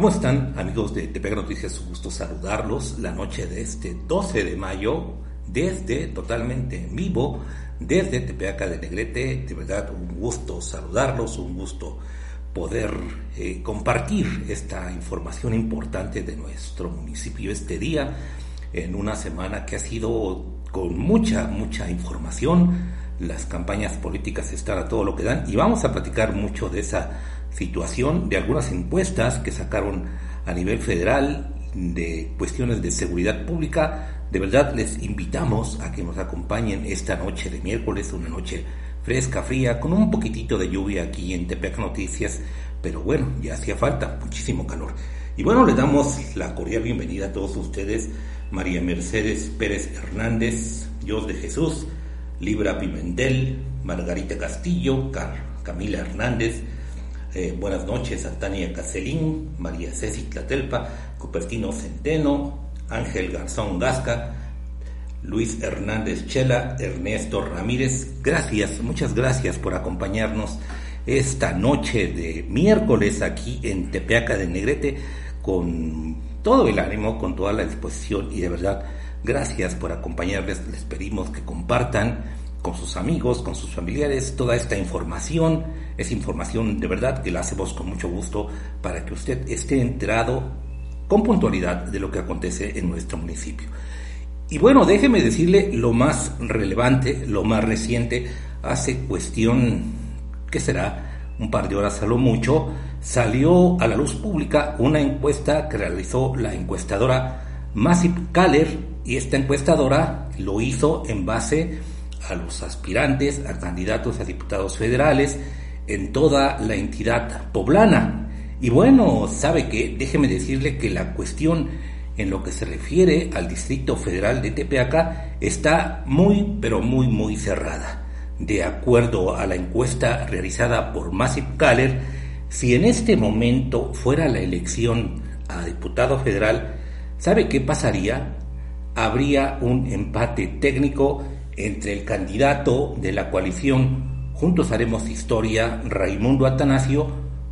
¿Cómo están amigos de Tepega Noticias? Un gusto saludarlos la noche de este 12 de mayo desde totalmente vivo, desde Tepeaca de Negrete. De verdad, un gusto saludarlos, un gusto poder eh, compartir esta información importante de nuestro municipio este día, en una semana que ha sido con mucha, mucha información. Las campañas políticas están a todo lo que dan y vamos a platicar mucho de esa situación de algunas encuestas que sacaron a nivel federal de cuestiones de seguridad pública. De verdad les invitamos a que nos acompañen esta noche de miércoles, una noche fresca, fría, con un poquitito de lluvia aquí en Tepec Noticias, pero bueno, ya hacía falta muchísimo calor. Y bueno, les damos la cordial bienvenida a todos ustedes, María Mercedes Pérez Hernández, Dios de Jesús, Libra Pimentel, Margarita Castillo, Camila Hernández, eh, buenas noches a Tania Caselín, María Ceci Tlatelpa, Cupertino Centeno, Ángel Garzón Gasca, Luis Hernández Chela, Ernesto Ramírez. Gracias, muchas gracias por acompañarnos esta noche de miércoles aquí en Tepeaca de Negrete con todo el ánimo, con toda la disposición y de verdad gracias por acompañarles. Les pedimos que compartan con sus amigos, con sus familiares, toda esta información. Es información de verdad que la hacemos con mucho gusto para que usted esté enterado con puntualidad de lo que acontece en nuestro municipio. Y bueno, déjeme decirle lo más relevante, lo más reciente, hace cuestión, ¿qué será? Un par de horas a lo mucho, salió a la luz pública una encuesta que realizó la encuestadora Massip Kaller y esta encuestadora lo hizo en base a los aspirantes a candidatos a diputados federales en toda la entidad poblana. Y bueno, sabe que, déjeme decirle que la cuestión en lo que se refiere al Distrito Federal de Tepeaca está muy, pero muy, muy cerrada. De acuerdo a la encuesta realizada por Massive Kaller, si en este momento fuera la elección a diputado federal, ¿sabe qué pasaría? Habría un empate técnico entre el candidato de la coalición Juntos Haremos Historia, Raimundo Atanasio,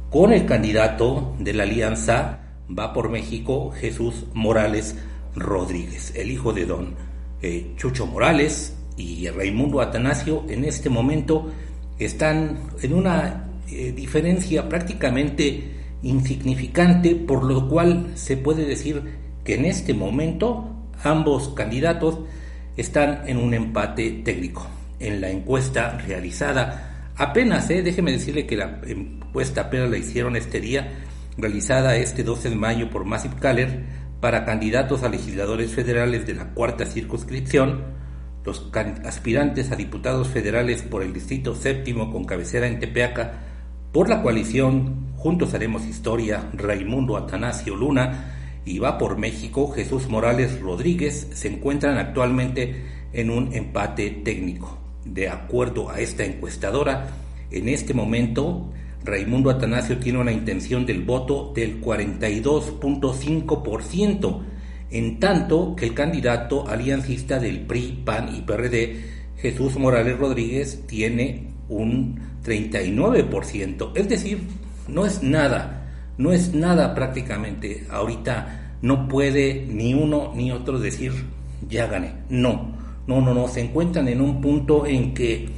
con el candidato de la alianza Va por México, Jesús Morales Rodríguez, el hijo de don eh, Chucho Morales y Raimundo Atanasio en este momento están en una eh, diferencia prácticamente insignificante, por lo cual se puede decir que en este momento ambos candidatos están en un empate técnico. En la encuesta realizada apenas, eh, déjeme decirle que la encuesta apenas la hicieron este día, realizada este 12 de mayo por Massive Caller para candidatos a legisladores federales de la cuarta circunscripción, los aspirantes a diputados federales por el Distrito Séptimo con cabecera en Tepeaca, por la coalición Juntos Haremos Historia, Raimundo Atanasio Luna, y va por México, Jesús Morales Rodríguez, se encuentran actualmente en un empate técnico. De acuerdo a esta encuestadora, en este momento Raimundo Atanasio tiene una intención del voto del 42.5%, en tanto que el candidato aliancista del PRI, PAN y PRD, Jesús Morales Rodríguez, tiene un 39%. Es decir, no es nada no es nada prácticamente. Ahorita no puede ni uno ni otro decir, ya gané. No, no, no, no. Se encuentran en un punto en que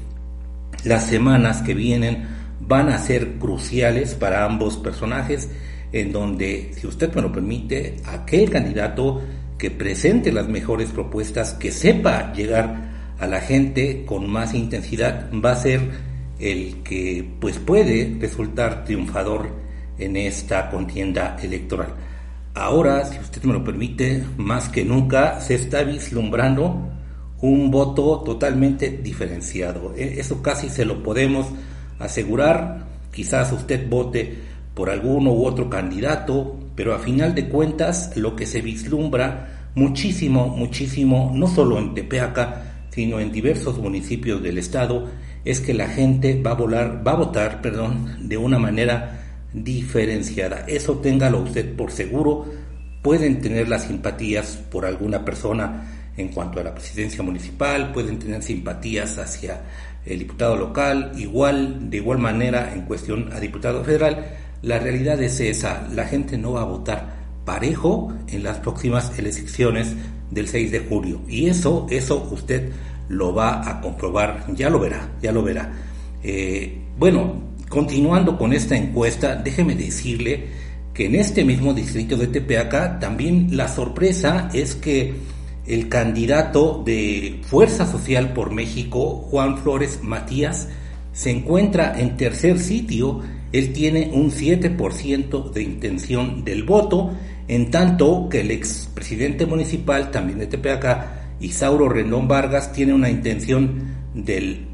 las semanas que vienen van a ser cruciales para ambos personajes, en donde, si usted me lo permite, aquel candidato que presente las mejores propuestas, que sepa llegar a la gente con más intensidad, va a ser el que pues puede resultar triunfador en esta contienda electoral. Ahora, si usted me lo permite, más que nunca se está vislumbrando un voto totalmente diferenciado. E, eso casi se lo podemos asegurar. Quizás usted vote por alguno u otro candidato, pero a final de cuentas lo que se vislumbra muchísimo, muchísimo, no solo en Tepeaca, sino en diversos municipios del estado, es que la gente va a volar, va a votar, perdón, de una manera diferenciada. Eso téngalo usted por seguro. Pueden tener las simpatías por alguna persona en cuanto a la presidencia municipal, pueden tener simpatías hacia el diputado local, igual, de igual manera en cuestión a diputado federal. La realidad es esa, la gente no va a votar parejo en las próximas elecciones del 6 de julio. Y eso, eso usted lo va a comprobar, ya lo verá, ya lo verá. Eh, bueno, Continuando con esta encuesta, déjeme decirle que en este mismo distrito de Tepeaca también la sorpresa es que el candidato de Fuerza Social por México, Juan Flores Matías, se encuentra en tercer sitio. Él tiene un 7% de intención del voto, en tanto que el expresidente municipal, también de Tepeaca, Isauro Rendón Vargas, tiene una intención del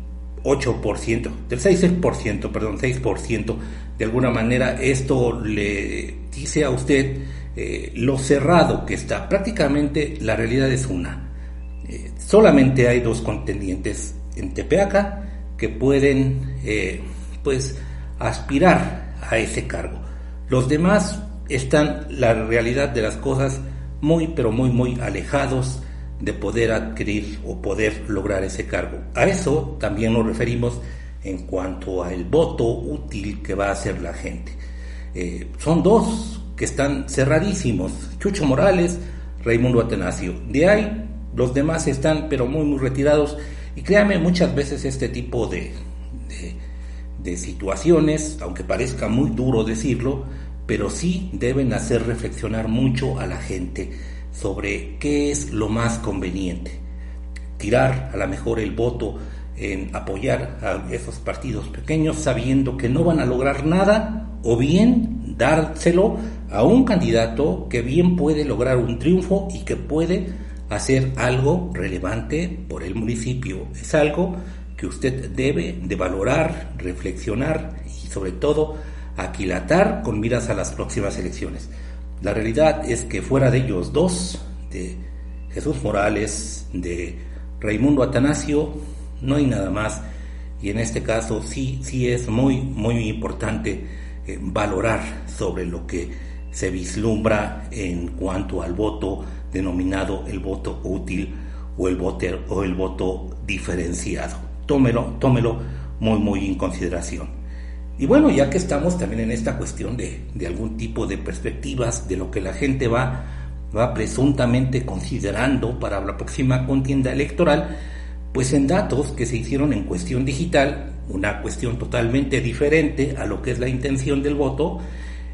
8%, del 6%, perdón, 6%. De alguna manera esto le dice a usted eh, lo cerrado que está. Prácticamente la realidad es una. Eh, solamente hay dos contendientes en Tepeaca que pueden eh, pues aspirar a ese cargo. Los demás están la realidad de las cosas muy pero muy muy alejados de poder adquirir o poder lograr ese cargo. A eso también nos referimos en cuanto al voto útil que va a hacer la gente. Son dos que están cerradísimos, Chucho Morales, Raimundo Atenasio. De ahí los demás están pero muy muy retirados y créame muchas veces este tipo de, de situaciones, aunque parezca muy duro decirlo, pero sí deben hacer reflexionar mucho a la gente sobre qué es lo más conveniente. Tirar a lo mejor el voto en apoyar a esos partidos pequeños sabiendo que no van a lograr nada o bien dárselo a un candidato que bien puede lograr un triunfo y que puede hacer algo relevante por el municipio. Es algo que usted debe de valorar, reflexionar y sobre todo aquilatar con miras a las próximas elecciones. La realidad es que fuera de ellos dos, de Jesús Morales, de Raimundo Atanasio, no hay nada más. Y en este caso sí, sí es muy, muy importante eh, valorar sobre lo que se vislumbra en cuanto al voto denominado el voto útil o el voto, o el voto diferenciado. Tómelo, tómelo muy, muy en consideración. Y bueno, ya que estamos también en esta cuestión de, algún tipo de perspectivas de lo que la gente va, va presuntamente considerando para la próxima contienda electoral, pues en datos que se hicieron en cuestión digital, una cuestión totalmente diferente a lo que es la intención del voto,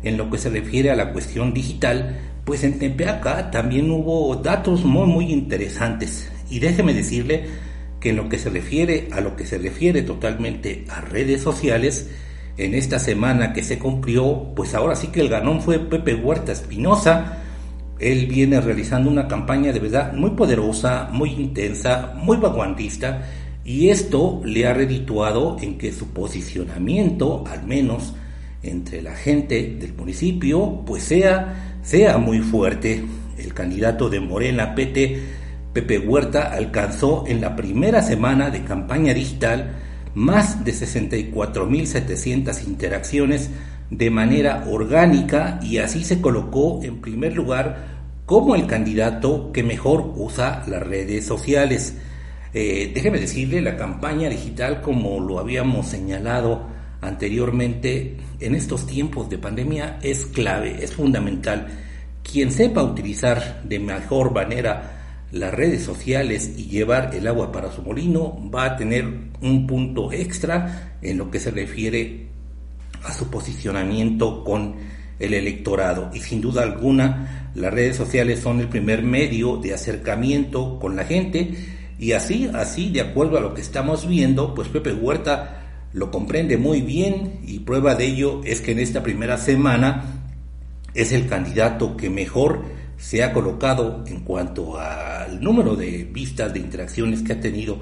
en lo que se refiere a la cuestión digital, pues en Tepeaca también hubo datos muy muy interesantes. Y déjeme decirle que en lo que se refiere a lo que se refiere totalmente a redes sociales, en esta semana que se cumplió, pues ahora sí que el ganón fue Pepe Huerta Espinosa. Él viene realizando una campaña de verdad muy poderosa, muy intensa, muy vanguardista, y esto le ha redituado en que su posicionamiento, al menos entre la gente del municipio, pues sea, sea muy fuerte. El candidato de Morena PT, Pepe Huerta, alcanzó en la primera semana de campaña digital más de 64.700 interacciones de manera orgánica y así se colocó en primer lugar como el candidato que mejor usa las redes sociales. Eh, déjeme decirle, la campaña digital, como lo habíamos señalado anteriormente, en estos tiempos de pandemia es clave, es fundamental. Quien sepa utilizar de mejor manera las redes sociales y llevar el agua para su molino va a tener un punto extra en lo que se refiere a su posicionamiento con el electorado y sin duda alguna las redes sociales son el primer medio de acercamiento con la gente y así, así, de acuerdo a lo que estamos viendo, pues Pepe Huerta lo comprende muy bien y prueba de ello es que en esta primera semana es el candidato que mejor se ha colocado en cuanto al número de vistas, de interacciones que ha tenido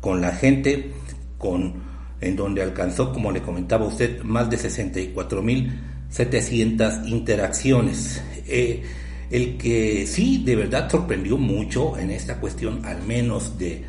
con la gente, con, en donde alcanzó, como le comentaba usted, más de 64.700 interacciones. Eh, el que sí de verdad sorprendió mucho en esta cuestión, al menos de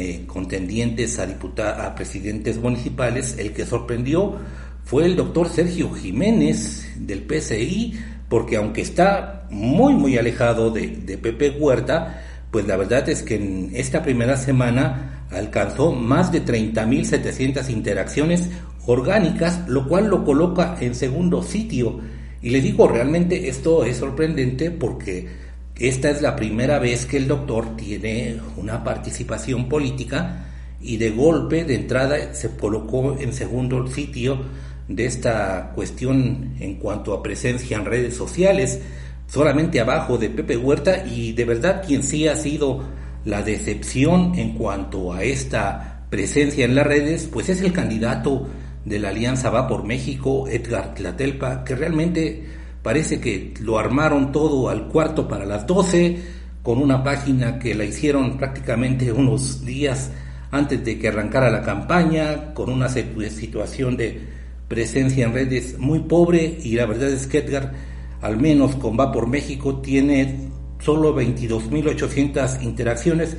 eh, contendientes a, a presidentes municipales, el que sorprendió fue el doctor Sergio Jiménez del PCI, porque aunque está muy, muy alejado de, de Pepe Huerta, pues la verdad es que en esta primera semana alcanzó más de 30.700 interacciones orgánicas, lo cual lo coloca en segundo sitio. Y le digo, realmente esto es sorprendente porque esta es la primera vez que el doctor tiene una participación política y de golpe, de entrada, se colocó en segundo sitio de esta cuestión en cuanto a presencia en redes sociales, solamente abajo de Pepe Huerta y de verdad quien sí ha sido la decepción en cuanto a esta presencia en las redes, pues es el candidato de la Alianza Va por México, Edgar Tlatelpa, que realmente parece que lo armaron todo al cuarto para las 12, con una página que la hicieron prácticamente unos días antes de que arrancara la campaña, con una situación de presencia en redes muy pobre y la verdad es que Edgar, al menos con Va por México, tiene solo 22.800 interacciones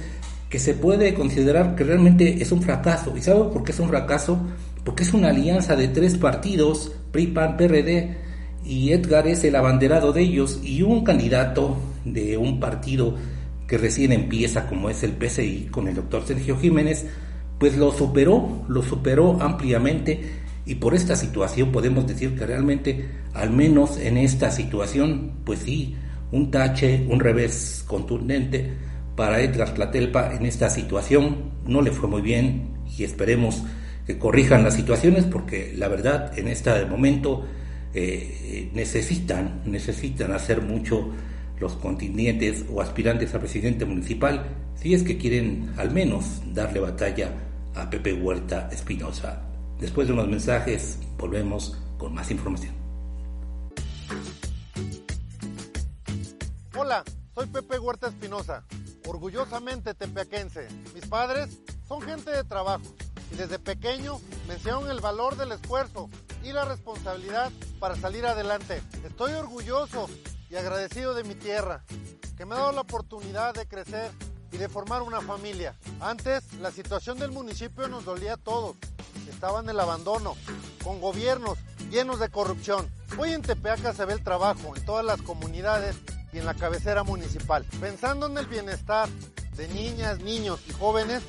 que se puede considerar que realmente es un fracaso. ¿Y sabe por qué es un fracaso? Porque es una alianza de tres partidos, PRI, PAN, PRD, y Edgar es el abanderado de ellos y un candidato de un partido que recién empieza como es el PCI con el doctor Sergio Jiménez, pues lo superó, lo superó ampliamente y por esta situación podemos decir que realmente, al menos en esta situación, pues sí, un tache, un revés contundente para Edgar Tlatelpa en esta situación. No le fue muy bien y esperemos que corrijan las situaciones porque la verdad en este momento eh, necesitan, necesitan hacer mucho los contendientes o aspirantes a presidente municipal si es que quieren al menos darle batalla a Pepe Huerta Espinosa. Después de unos mensajes, volvemos con más información. Hola, soy Pepe Huerta Espinosa, orgullosamente tepeaquense. Mis padres son gente de trabajo y desde pequeño me enseñaron el valor del esfuerzo y la responsabilidad para salir adelante. Estoy orgulloso y agradecido de mi tierra, que me ha dado la oportunidad de crecer y de formar una familia. Antes, la situación del municipio nos dolía a todos estaban en el abandono, con gobiernos llenos de corrupción. Hoy en Tepeaca se ve el trabajo en todas las comunidades y en la cabecera municipal. Pensando en el bienestar de niñas, niños y jóvenes,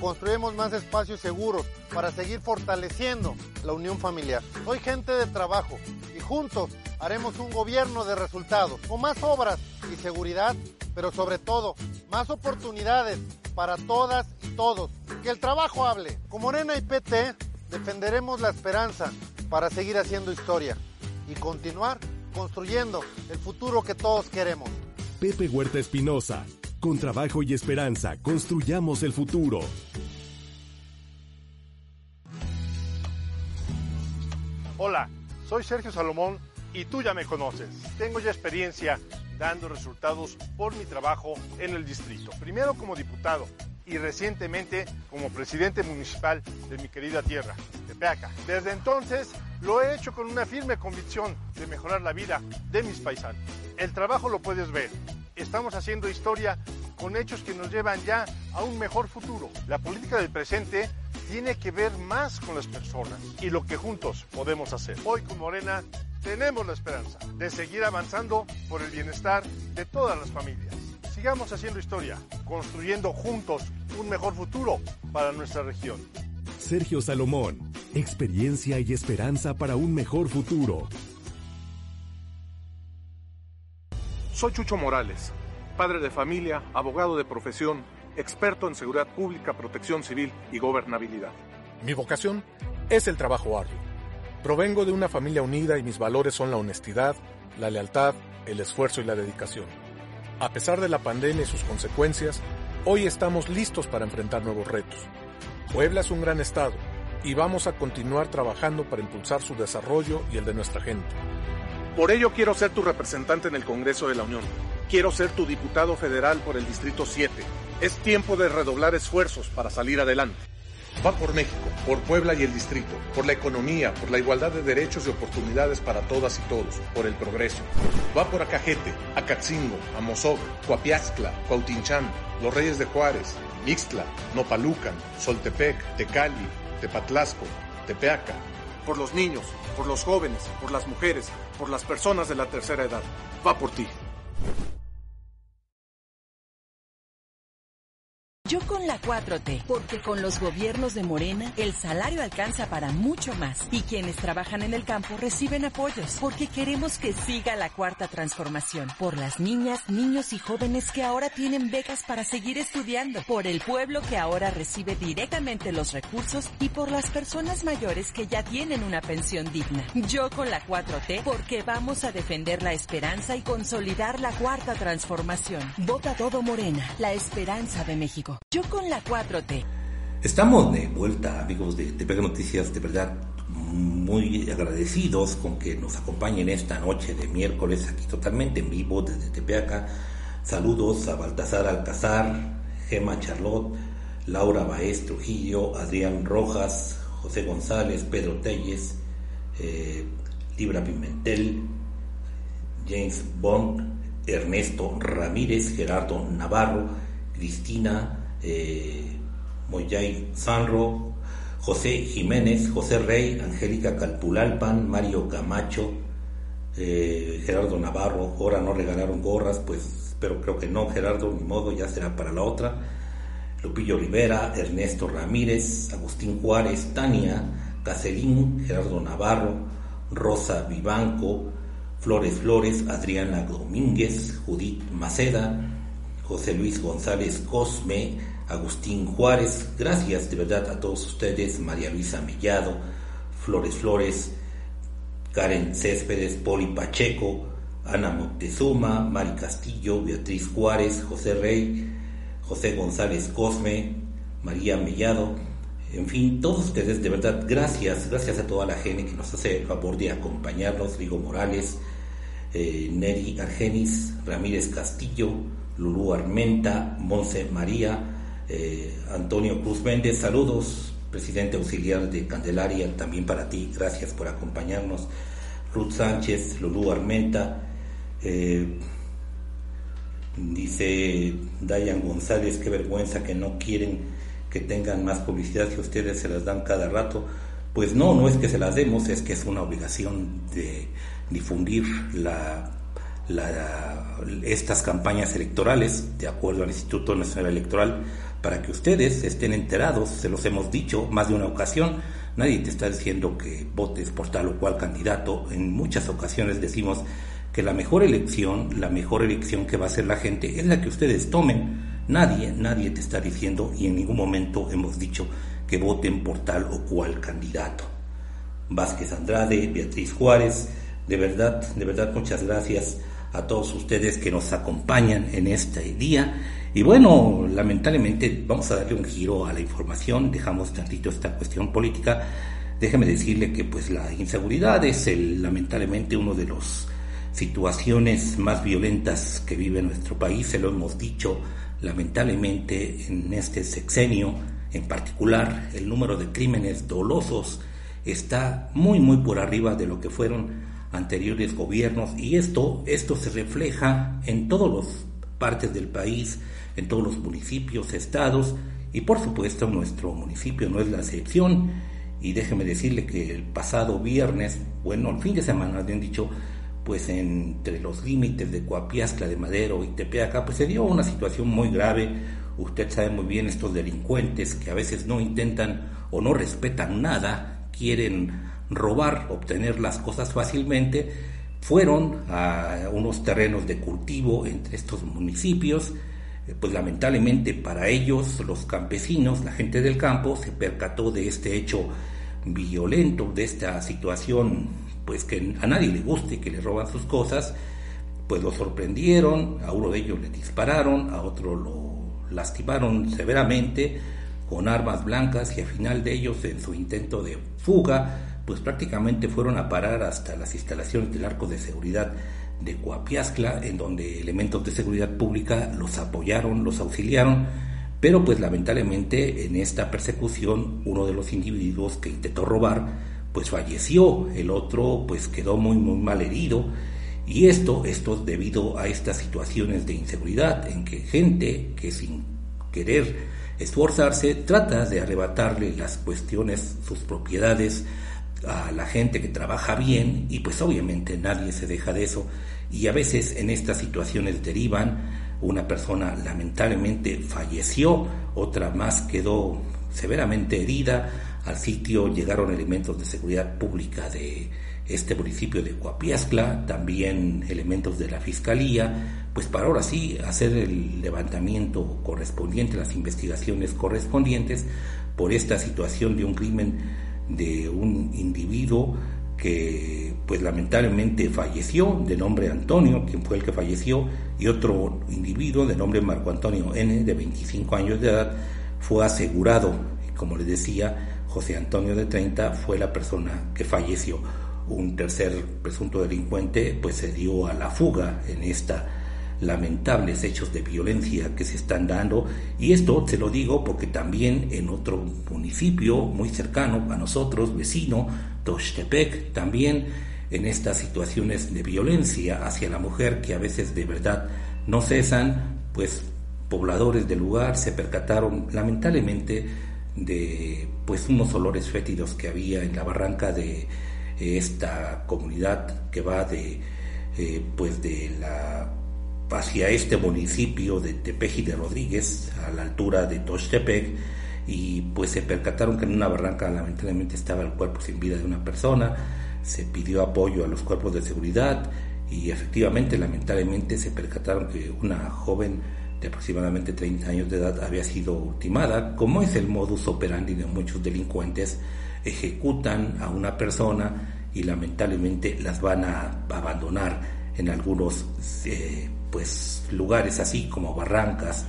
construimos más espacios seguros para seguir fortaleciendo la unión familiar. Soy gente de trabajo y juntos haremos un gobierno de resultados, con más obras y seguridad, pero sobre todo más oportunidades para todas y todos. Que el trabajo hable. Con Morena y PT defenderemos la esperanza para seguir haciendo historia y continuar construyendo el futuro que todos queremos. Pepe Huerta Espinosa, con trabajo y esperanza, construyamos el futuro. Hola, soy Sergio Salomón y tú ya me conoces. Tengo ya experiencia dando resultados por mi trabajo en el distrito. Primero como diputado y recientemente como presidente municipal de mi querida tierra, Tepeaca. Desde entonces lo he hecho con una firme convicción de mejorar la vida de mis paisanos. El trabajo lo puedes ver. Estamos haciendo historia con hechos que nos llevan ya a un mejor futuro. La política del presente tiene que ver más con las personas y lo que juntos podemos hacer. Hoy con Morena tenemos la esperanza de seguir avanzando por el bienestar de todas las familias. Sigamos haciendo historia, construyendo juntos un mejor futuro para nuestra región. Sergio Salomón, experiencia y esperanza para un mejor futuro. Soy Chucho Morales, padre de familia, abogado de profesión, experto en seguridad pública, protección civil y gobernabilidad. Mi vocación es el trabajo arduo Provengo de una familia unida y mis valores son la honestidad, la lealtad, el esfuerzo y la dedicación. A pesar de la pandemia y sus consecuencias, hoy estamos listos para enfrentar nuevos retos. Puebla es un gran estado y vamos a continuar trabajando para impulsar su desarrollo y el de nuestra gente. Por ello quiero ser tu representante en el Congreso de la Unión. Quiero ser tu diputado federal por el Distrito 7. Es tiempo de redoblar esfuerzos para salir adelante. Va por México, por Puebla y el distrito, por la economía, por la igualdad de derechos y oportunidades para todas y todos, por el progreso. Va por Acajete, Acatzingo, Amozoc, Coapiaxtla, Cuautinchán, Los Reyes de Juárez, Ixtla, Nopalucan, Soltepec, Tecali, Tepatlasco, Tepeaca. Por los niños, por los jóvenes, por las mujeres, por las personas de la tercera edad. Va por ti. Yo con la 4T, porque con los gobiernos de Morena el salario alcanza para mucho más y quienes trabajan en el campo reciben apoyos, porque queremos que siga la cuarta transformación, por las niñas, niños y jóvenes que ahora tienen becas para seguir estudiando, por el pueblo que ahora recibe directamente los recursos y por las personas mayores que ya tienen una pensión digna. Yo con la 4T, porque vamos a defender la esperanza y consolidar la cuarta transformación. Vota todo Morena, la esperanza de México. Yo con la 4T. Estamos de vuelta, amigos de Tepega Noticias, de verdad muy agradecidos con que nos acompañen esta noche de miércoles aquí totalmente en vivo desde Tepeaca. Saludos a Baltasar Alcazar, Gema Charlotte, Laura Baez Trujillo, Adrián Rojas, José González, Pedro Telles, eh, Libra Pimentel, James Bond, Ernesto Ramírez, Gerardo Navarro, Cristina eh, Moyay Sanro, José Jiménez, José Rey, Angélica Calpulalpan, Mario Camacho, eh, Gerardo Navarro, ahora no regalaron gorras, pues, pero creo que no, Gerardo, ni modo, ya será para la otra. Lupillo Rivera, Ernesto Ramírez, Agustín Juárez, Tania, Cacerín, Gerardo Navarro, Rosa Vivanco, Flores Flores, Adriana Domínguez, Judith Maceda, José Luis González Cosme, Agustín Juárez, gracias de verdad a todos ustedes, María Luisa Mellado, Flores Flores, Karen Céspedes, Poli Pacheco, Ana Moctezuma, Mari Castillo, Beatriz Juárez, José Rey, José González Cosme, María Mellado, en fin, todos ustedes, de verdad, gracias, gracias a toda la gente que nos hace el favor de acompañarnos, Rigo Morales, eh, Neri Argenis, Ramírez Castillo, Lulú Armenta, Monse María, eh, Antonio Cruz Méndez, saludos, presidente auxiliar de Candelaria, también para ti, gracias por acompañarnos. Ruth Sánchez, Lulú Armenta, eh, dice Dayan González, qué vergüenza que no quieren que tengan más publicidad que ustedes se las dan cada rato. Pues no, no es que se las demos, es que es una obligación de difundir la estas campañas electorales, de acuerdo al Instituto Nacional Electoral, para que ustedes estén enterados, se los hemos dicho más de una ocasión, nadie te está diciendo que votes por tal o cual candidato, en muchas ocasiones decimos que la mejor elección, la mejor elección que va a hacer la gente es la que ustedes tomen, nadie, nadie te está diciendo y en ningún momento hemos dicho que voten por tal o cual candidato. Vázquez Andrade, Beatriz Juárez, de verdad, de verdad muchas gracias a todos ustedes que nos acompañan en este día. Y bueno, lamentablemente vamos a darle un giro a la información, dejamos tantito esta cuestión política. Déjeme decirle que pues la inseguridad es el, lamentablemente uno de los situaciones más violentas que vive nuestro país, se lo hemos dicho lamentablemente en este sexenio en particular, el número de crímenes dolosos está muy muy por arriba de lo que fueron anteriores gobiernos y esto esto se refleja en todas las partes del país en todos los municipios, estados y por supuesto nuestro municipio no es la excepción. Y déjeme decirle que el pasado viernes, bueno, el fin de semana, bien dicho, pues entre los límites de Coapiascla, de Madero y Tepeaca, pues se dio una situación muy grave. Usted sabe muy bien estos delincuentes que a veces no intentan o no respetan nada, quieren robar, obtener las cosas fácilmente, fueron a unos terrenos de cultivo entre estos municipios, eh, pues lamentablemente para ellos, los campesinos, la gente del campo, se percató de este hecho violento, de esta situación, pues que a nadie le guste que le roban sus cosas, pues lo sorprendieron, a uno de ellos le dispararon, a otro lo lastimaron severamente con armas blancas y al final de ellos en su intento de fuga, pues prácticamente fueron a parar hasta las instalaciones del arco de seguridad de Coapiascla, en donde elementos de seguridad pública los apoyaron, los auxiliaron, pero pues lamentablemente en esta persecución uno de los individuos que intentó robar pues falleció, el otro pues quedó muy muy mal herido y esto, esto debido a estas situaciones de inseguridad en que gente que sin querer esforzarse trata de arrebatarle las cuestiones, sus propiedades a la gente que trabaja bien y pues obviamente nadie se deja de eso. Y a veces en estas situaciones derivan una persona lamentablemente falleció, otra más quedó severamente herida, al sitio llegaron elementos de seguridad pública de este municipio de Coapiascla, también elementos de la Fiscalía, pues para ahora sí hacer el levantamiento correspondiente, las investigaciones correspondientes por esta situación de un crimen de un individuo que pues lamentablemente falleció, de nombre Antonio, quien fue el que falleció, y otro individuo de nombre Marco Antonio N, de 25 años de edad, fue asegurado. Como les decía, José Antonio de 30 fue la persona que falleció un tercer presunto delincuente pues se dio a la fuga en esta lamentables hechos de violencia que se están dando. Y esto se lo digo porque también en otro municipio muy cercano a nosotros, vecino, Tochtepec, también en estas situaciones de violencia hacia la mujer que a veces de verdad no cesan, pues pobladores del lugar se percataron lamentablemente de pues unos olores fétidos que había en la barranca de esta comunidad que va de eh, pues de la hacia este municipio de Tepeji de Rodríguez a la altura de Tochtepec y pues se percataron que en una barranca lamentablemente estaba el cuerpo sin vida de una persona. Se pidió apoyo a los cuerpos de seguridad y efectivamente lamentablemente se percataron que una joven de aproximadamente 30 años de edad había sido ultimada. Como es el modus operandi de muchos delincuentes ejecutan a una persona y lamentablemente las van a abandonar en algunos eh, pues lugares así como barrancas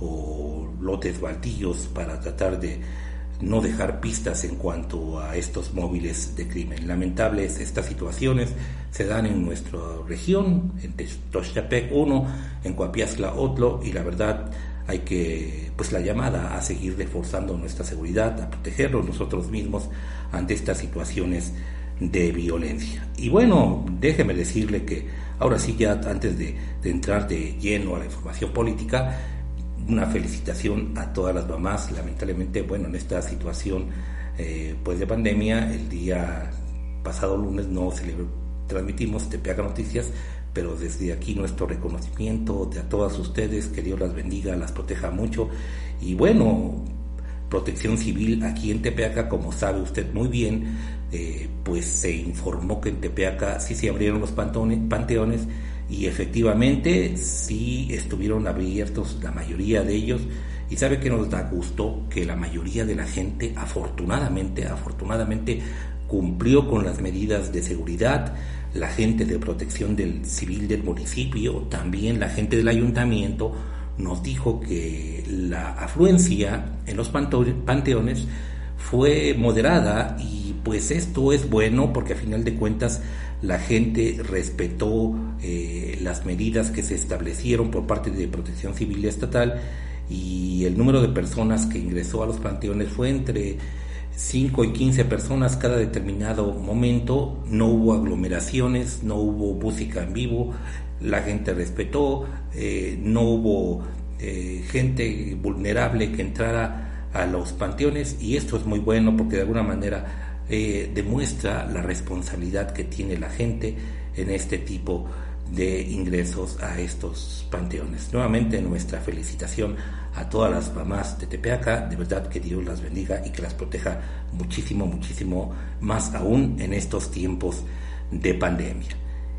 o lotes baldíos para tratar de no dejar pistas en cuanto a estos móviles de crimen. Lamentables estas situaciones se dan en nuestra región, en Tochtepec uno, en Coapiazla otro, y la verdad hay que, pues la llamada a seguir reforzando nuestra seguridad, a protegernos nosotros mismos ante estas situaciones de violencia. Y bueno, déjeme decirle que ahora sí ya antes de, entrar de lleno a la información política, una felicitación a todas las mamás. Lamentablemente, bueno, en esta situación eh, pues de pandemia, el día pasado lunes no se le transmitimos TPAC Noticias, pero desde aquí nuestro reconocimiento de a todas ustedes, que Dios las bendiga, las proteja mucho. Y bueno, protección civil aquí en Tepeaca, como sabe usted muy bien, eh, pues se informó que en Tepeaca sí se abrieron los panteones y efectivamente sí estuvieron abiertos la mayoría de ellos. Y sabe que nos da gusto que la mayoría de la gente, afortunadamente, afortunadamente, cumplió con las medidas de seguridad, la gente de protección del civil del municipio, también la gente del ayuntamiento, nos dijo que la afluencia en los panteones fue moderada y pues esto es bueno porque a final de cuentas la gente respetó eh, las medidas que se establecieron por parte de Protección Civil Estatal y el número de personas que ingresó a los panteones fue entre 5 y 15 personas cada determinado momento, no hubo aglomeraciones, no hubo música en vivo, la gente respetó, eh, no hubo eh, gente vulnerable que entrara a los panteones y esto es muy bueno porque de alguna manera eh, demuestra la responsabilidad que tiene la gente en este tipo de ingresos a estos panteones. Nuevamente nuestra felicitación a todas las mamás de Tepeaca, de verdad que Dios las bendiga y que las proteja muchísimo, muchísimo más aún en estos tiempos de pandemia.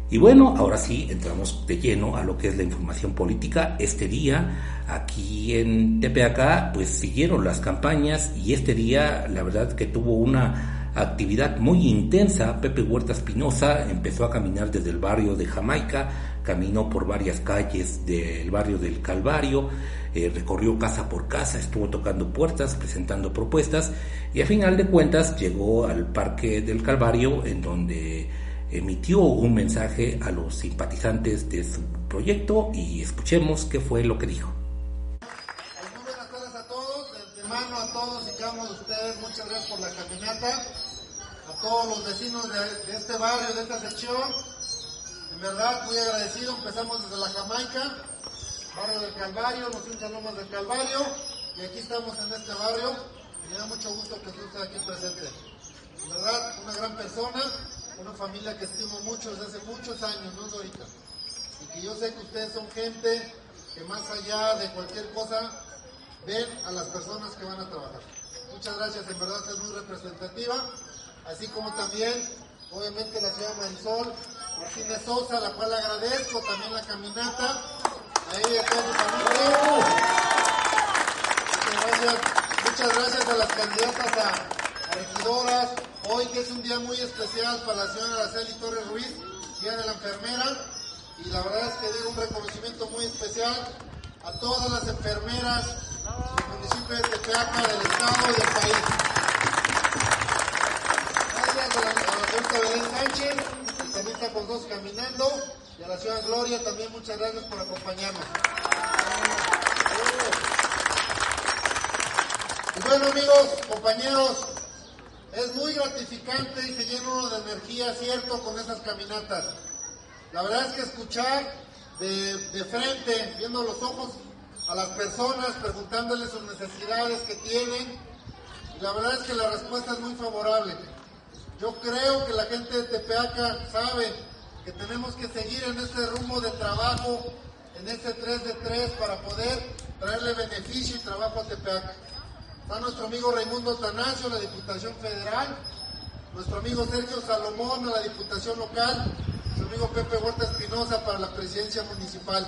Y bueno, ahora sí entramos de lleno a lo que es la información política. Este día, aquí en Tepeaca, pues siguieron las campañas y este día, la verdad que tuvo una actividad muy intensa. Pepe Huerta Espinosa empezó a caminar desde el barrio de Jamaica, caminó por varias calles del barrio del Calvario, eh, recorrió casa por casa, estuvo tocando puertas, presentando propuestas y a final de cuentas llegó al Parque del Calvario en donde emitió un mensaje a los simpatizantes de su proyecto y escuchemos qué fue lo que dijo. Muy buenas tardes a todos, de antemano a todos y cada uno de ustedes, muchas gracias por la caminata, todos los vecinos de, este barrio, de esta sección, en verdad muy agradecido, empezamos desde la Jamaica, barrio del Calvario, fuimos a Lomas del Calvario y aquí estamos en este barrio me da mucho gusto que usted esté aquí presente. En verdad, una gran persona, una familia que estimo mucho desde hace muchos años, no es ahorita. Y que yo sé que ustedes son gente que más allá de cualquier cosa ven a las personas que van a trabajar. Muchas gracias, en verdad es muy representativa, así como también, obviamente, la señora Marisol Martínez Sosa, a la cual agradezco también la caminata, a ella y a toda su familia. Muchas gracias, a las candidatas a, a regidoras, hoy que es un día muy especial para la señora Araceli Torres Ruiz, Día de la Enfermera, y la verdad es que digo un reconocimiento muy especial a todas las enfermeras del municipio de Tepeaca, del estado y del país. Gracias a señorita Belén Sánchez, que con nosotros caminando, y a la señora Gloria también muchas gracias por acompañarnos. Y bueno amigos, compañeros, es muy gratificante y se llena uno de energía, cierto, con esas caminatas. La verdad es que escuchar de, de, frente, viendo los ojos a las personas, preguntándoles sus necesidades que tienen, y la verdad es que la respuesta es muy favorable. Yo creo que la gente de Tepeaca sabe que tenemos que seguir en este rumbo de trabajo, en este 3 de 3, para poder traerle beneficio y trabajo a Tepeaca. Está nuestro amigo Raimundo Tanasio, la Diputación Federal, nuestro amigo Sergio Salomón, a la Diputación Local, su amigo Pepe Huerta Espinosa para la presidencia municipal.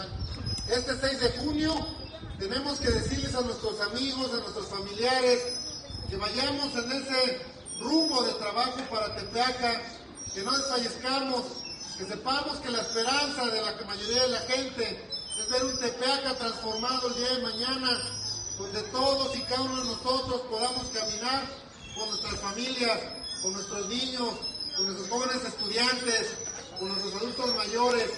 Este 6 de junio tenemos que decirles a nuestros amigos, a nuestros familiares, que vayamos en ese rumbo de trabajo para Tepeaca, que no desfallezcamos, que sepamos que la esperanza de la mayoría de la gente es ver un Tepeaca transformado el día de mañana, donde todos y cada uno de nosotros podamos caminar con nuestras familias, con nuestros niños, con nuestros jóvenes estudiantes, con nuestros adultos mayores,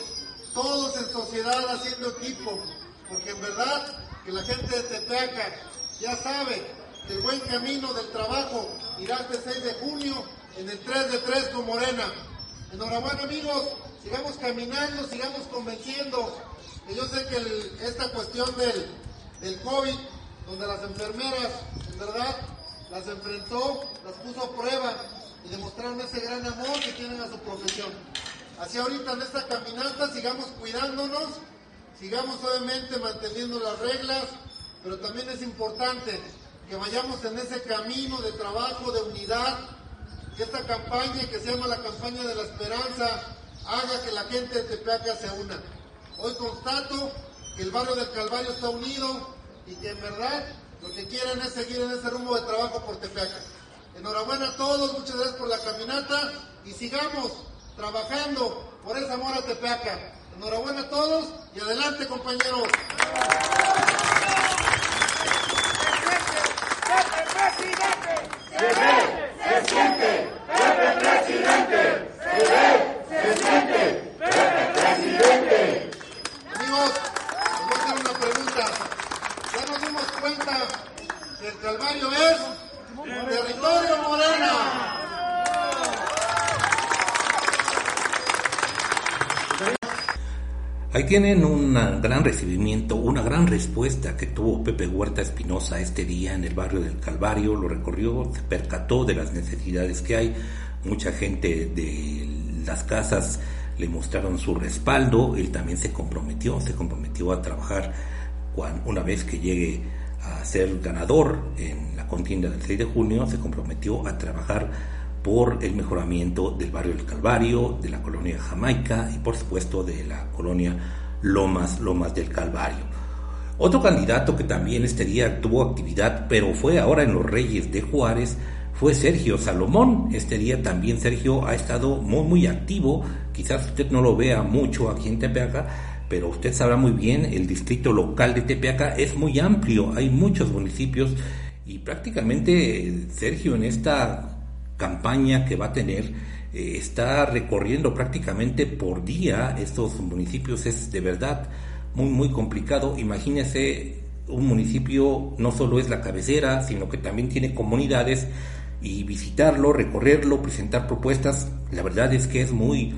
todos en sociedad haciendo equipo, porque en verdad que la gente de Tepeaca ya sabe el buen camino del trabajo irá este 6 de junio en el 3 de 3 con Morena. Enhorabuena amigos, sigamos caminando, sigamos convenciendo, yo sé que el, esta cuestión del, del COVID, donde las enfermeras en verdad las enfrentó, las puso a prueba y demostraron ese gran amor que tienen a su profesión. Así ahorita en esta caminata sigamos cuidándonos, sigamos obviamente manteniendo las reglas, pero también es importante que vayamos en ese camino de trabajo, de unidad, que esta campaña que se llama la campaña de la esperanza haga que la gente de Tepeaca se una. Hoy constato que el barrio del Calvario está unido y que en verdad lo que quieren es seguir en ese rumbo de trabajo por Tepeaca. Enhorabuena a todos, muchas gracias por la caminata y sigamos trabajando por ese amor a Tepeaca. Enhorabuena a todos y adelante compañeros. ¡Pepe presidente! ¡Se ve! ¡Se siente! ¡Pepe presidente! ¡Se ve! ¡Se siente! ¡Pepe presidente! Amigos, les voy a hacer una pregunta. Ya nos dimos cuenta que el Calvario es territorio morena. Tienen un gran recibimiento, una gran respuesta que tuvo Pepe Huerta Espinosa este día en el barrio del Calvario, lo recorrió, se percató de las necesidades que hay, mucha gente de las casas le mostraron su respaldo, él también se comprometió, se comprometió a trabajar una vez que llegue a ser ganador en la contienda del 6 de junio, se comprometió a trabajar por el mejoramiento del barrio del Calvario, de la colonia Jamaica y por supuesto de la colonia Lomas, Lomas del Calvario. Otro candidato que también este día tuvo actividad, pero fue ahora en los Reyes de Juárez, fue Sergio Salomón. Este día también Sergio ha estado muy muy activo, quizás usted no lo vea mucho aquí en Tepeaca, pero usted sabrá muy bien, el distrito local de Tepeaca es muy amplio, hay muchos municipios y prácticamente Sergio en esta campaña que va a tener eh, está recorriendo prácticamente por día estos municipios, es de verdad muy muy complicado. Imagínese un municipio no solo es la cabecera, sino que también tiene comunidades y visitarlo, recorrerlo, presentar propuestas, la verdad es que es muy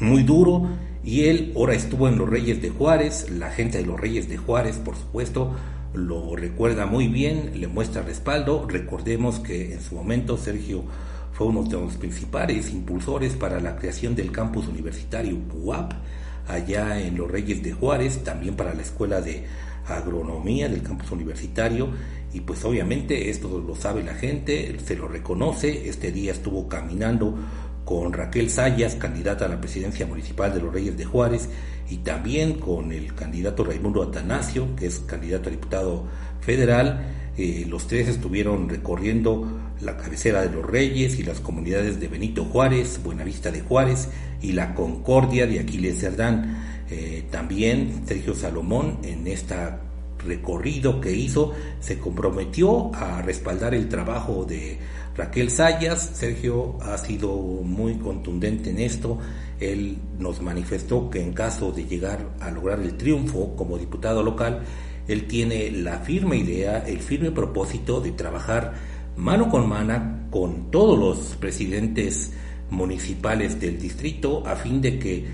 muy duro y él ahora estuvo en los Reyes de Juárez, la gente de los Reyes de Juárez, por supuesto, lo recuerda muy bien, le muestra respaldo. Recordemos que en su momento Sergio fue uno de los principales impulsores para la creación del campus universitario PUAP, allá en los Reyes de Juárez, también para la Escuela de Agronomía del campus universitario. Y pues obviamente esto lo sabe la gente, se lo reconoce. Este día estuvo caminando con Raquel Sayas, candidata a la presidencia municipal de los Reyes de Juárez, y también con el candidato Raimundo Atanasio, que es candidato a diputado federal. Eh, los tres estuvieron recorriendo la cabecera de los Reyes y las comunidades de Benito Juárez, Buenavista de Juárez y la Concordia de Aquiles Cerdán. Eh, también Sergio Salomón en este recorrido que hizo se comprometió a respaldar el trabajo de Raquel Sayas, Sergio ha sido muy contundente en esto. Él nos manifestó que en caso de llegar a lograr el triunfo como diputado local, él tiene la firme idea, el firme propósito de trabajar mano con mano con todos los presidentes municipales del distrito a fin de que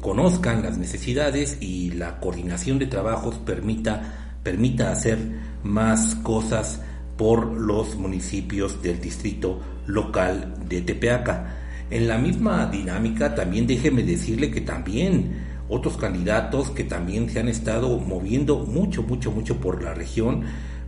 conozcan las necesidades y la coordinación de trabajos permita, permita hacer más cosas por los municipios del distrito local de Tepeaca. En la misma dinámica, también déjeme decirle que también otros candidatos que también se han estado moviendo mucho, mucho, mucho por la región,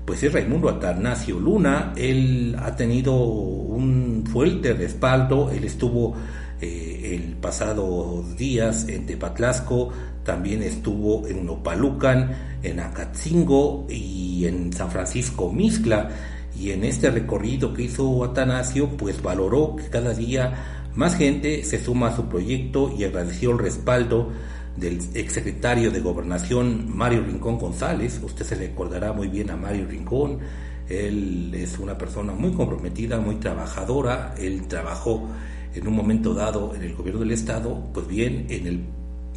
pues es Raimundo Atanasio Luna. Él ha tenido un fuerte respaldo, él estuvo eh, el pasado días en Tepatlasco, también estuvo en Nopalucan, en Acatzingo y en San Francisco Mixcla. Y en este recorrido que hizo Atanasio, pues valoró que cada día más gente se suma a su proyecto y agradeció el respaldo del exsecretario de Gobernación Mario Rincón González. Usted se recordará muy bien a Mario Rincón. Él es una persona muy comprometida, muy trabajadora. Él trabajó en un momento dado en el gobierno del estado, pues bien, en el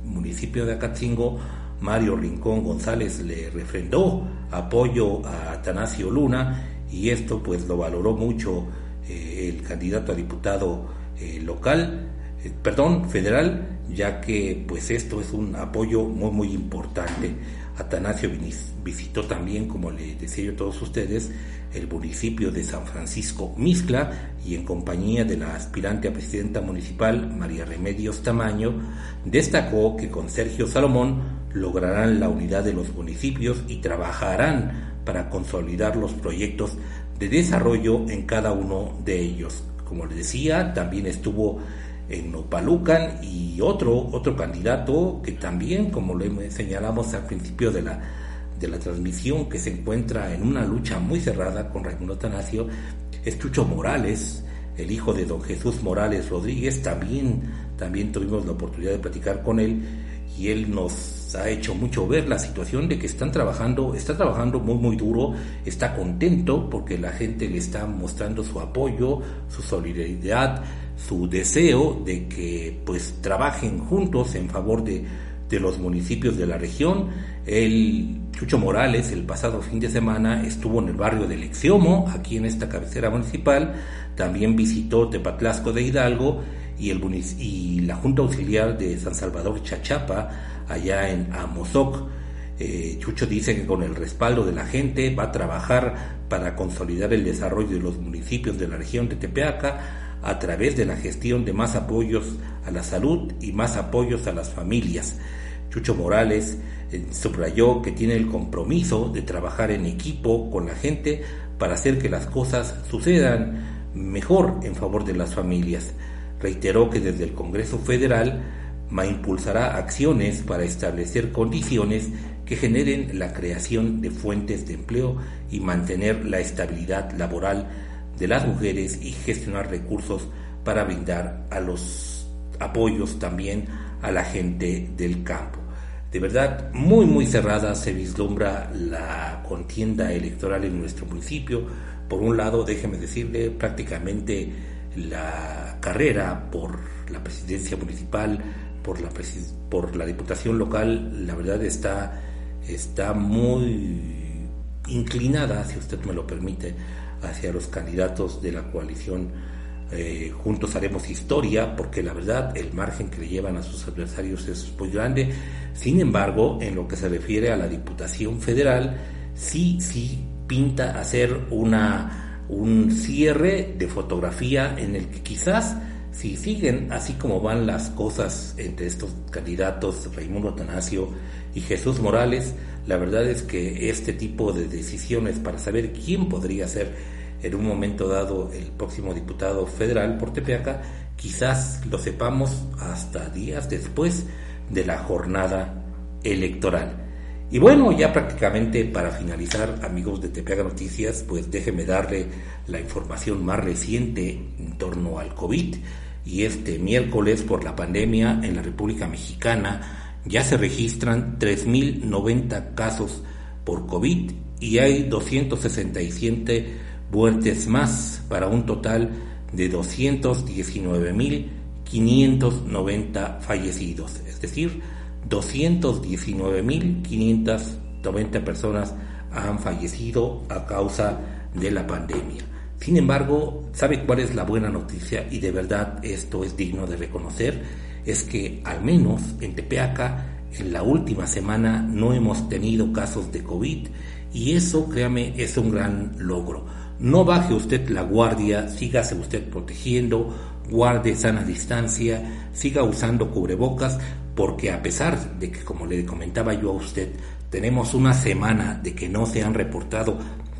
municipio de Acatzingo, Mario Rincón González le refrendó apoyo a Atanasio Luna y esto pues lo valoró mucho eh, el candidato a diputado eh, local, eh, perdón, federal, ya que pues esto es un apoyo muy muy importante. Atanasio visitó también, como le decía yo a todos ustedes, el municipio de San Francisco Mixcla y en compañía de la aspirante a presidenta municipal María Remedios Tamaño, destacó que con Sergio Salomón lograrán la unidad de los municipios y trabajarán para consolidar los proyectos de desarrollo en cada uno de ellos. Como les decía, también estuvo en Opalucan y otro, otro candidato que también, como lo señalamos al principio de la, de la transmisión, que se encuentra en una lucha muy cerrada con Raimundo Tanacio, es Chucho Morales, el hijo de don Jesús Morales Rodríguez, también, también tuvimos la oportunidad de platicar con él y él nos ha hecho mucho ver la situación de que están trabajando, está trabajando muy muy duro, está contento porque la gente le está mostrando su apoyo, su solidaridad, su deseo de que pues trabajen juntos en favor de, de los municipios de la región. El Chucho Morales el pasado fin de semana estuvo en el barrio de Lexiomo, aquí en esta cabecera municipal, también visitó Tepatlasco de Hidalgo y, el, y la Junta Auxiliar de San Salvador Chachapa, allá en Amozoc. Eh, Chucho dice que con el respaldo de la gente va a trabajar para consolidar el desarrollo de los municipios de la región de Tepeaca a través de la gestión de más apoyos a la salud y más apoyos a las familias. Chucho Morales eh, subrayó que tiene el compromiso de trabajar en equipo con la gente para hacer que las cosas sucedan mejor en favor de las familias. Reiteró que desde el Congreso Federal MA impulsará acciones para establecer condiciones que generen la creación de fuentes de empleo y mantener la estabilidad laboral de las mujeres y gestionar recursos para brindar a los apoyos también a la gente del campo. De verdad, muy muy cerrada se vislumbra la contienda electoral en nuestro municipio. Por un lado, déjeme decirle, prácticamente la carrera por la presidencia municipal, por la, por la diputación local, la verdad está, está muy inclinada, si usted me lo permite, hacia los candidatos de la coalición eh, juntos haremos historia, porque la verdad el margen que le llevan a sus adversarios es muy grande. Sin embargo, en lo que se refiere a la Diputación Federal, sí, sí pinta hacer una, un cierre de fotografía en el que quizás si siguen así como van las cosas entre estos candidatos, Raimundo Atanasio y Jesús Morales, la verdad es que este tipo de decisiones para saber quién podría ser en un momento dado el próximo diputado federal por Tepeaca, quizás lo sepamos hasta días después de la jornada electoral. Y bueno, ya prácticamente para finalizar, amigos de Tepeaca Noticias, pues déjenme darle la información más reciente en torno al COVID. Y este miércoles, por la pandemia en la República Mexicana, ya se registran 3.090 casos por COVID y hay 267 muertes más para un total de 219.590 fallecidos, es decir, 219.590 personas han fallecido a causa de la pandemia. Sin embargo, ¿sabe cuál es la buena noticia? Y de verdad esto es digno de reconocer, es que al menos en Tepeaca en la última semana no hemos tenido casos de COVID y eso, créame, es un gran logro. No baje usted la guardia, sígase usted protegiendo, guarde sana distancia, siga usando cubrebocas, porque a pesar de que, como le comentaba yo a usted, tenemos una semana de que no se han reportado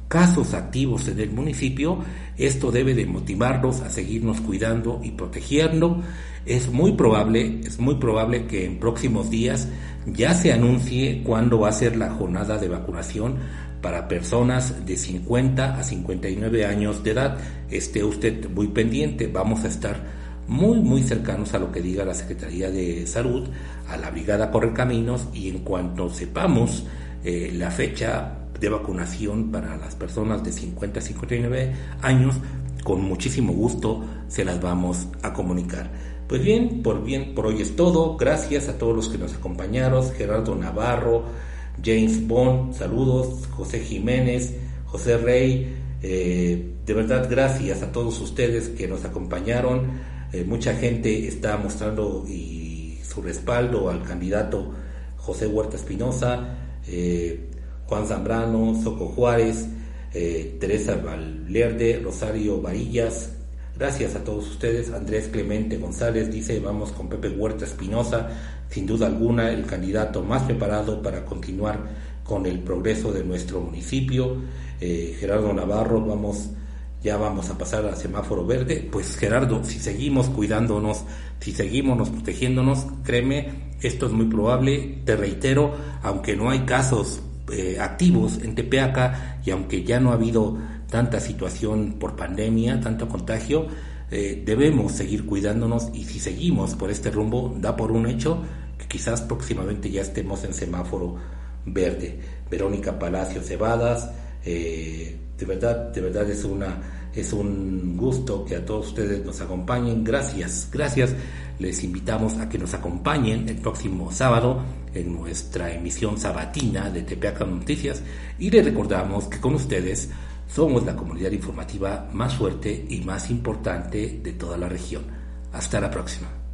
casos activos en el municipio, esto debe de motivarnos a seguirnos cuidando y protegiendo. Es muy probable, es muy probable que en próximos días ya se anuncie cuándo va a ser la jornada de vacunación para personas de 50 a 59 años de edad. Esté usted muy pendiente, vamos a estar muy muy cercanos a lo que diga la Secretaría de Salud, a la Brigada Caminos y en cuanto sepamos eh, la fecha de vacunación para las personas de 50 a 59 años, con muchísimo gusto se las vamos a comunicar. Pues bien, por bien, por hoy es todo. Gracias a todos los que nos acompañaron, Gerardo Navarro, James Bond, saludos, José Jiménez, José Rey, eh, de verdad gracias a todos ustedes que nos acompañaron. Eh, mucha gente está mostrando y su respaldo al candidato José Huerta Espinosa, eh, Juan Zambrano, Soco Juárez, Teresa Valverde, Rosario Varillas. Gracias a todos ustedes. Andrés Clemente González dice, vamos con Pepe Huerta Espinosa sin duda alguna el candidato más preparado para continuar con el progreso de nuestro municipio. Eh, Gerardo Navarro, vamos, ya vamos a pasar al semáforo verde. Pues Gerardo, si seguimos cuidándonos, si seguimos protegiéndonos, créeme, esto es muy probable. Te reitero, aunque no hay casos eh, activos en Tepeaca y aunque ya no ha habido tanta situación por pandemia, tanto contagio, eh, debemos seguir cuidándonos y si seguimos por este rumbo, da por un hecho que quizás próximamente ya estemos en semáforo verde. Verónica Palacio Cebadas, eh, de verdad, de verdad es una es un gusto que a todos ustedes nos acompañen. Gracias, gracias. Les invitamos a que nos acompañen el próximo sábado en nuestra emisión sabatina de Tepeaca Noticias y les recordamos que con ustedes somos la comunidad informativa más fuerte y más importante de toda la región. Hasta la próxima.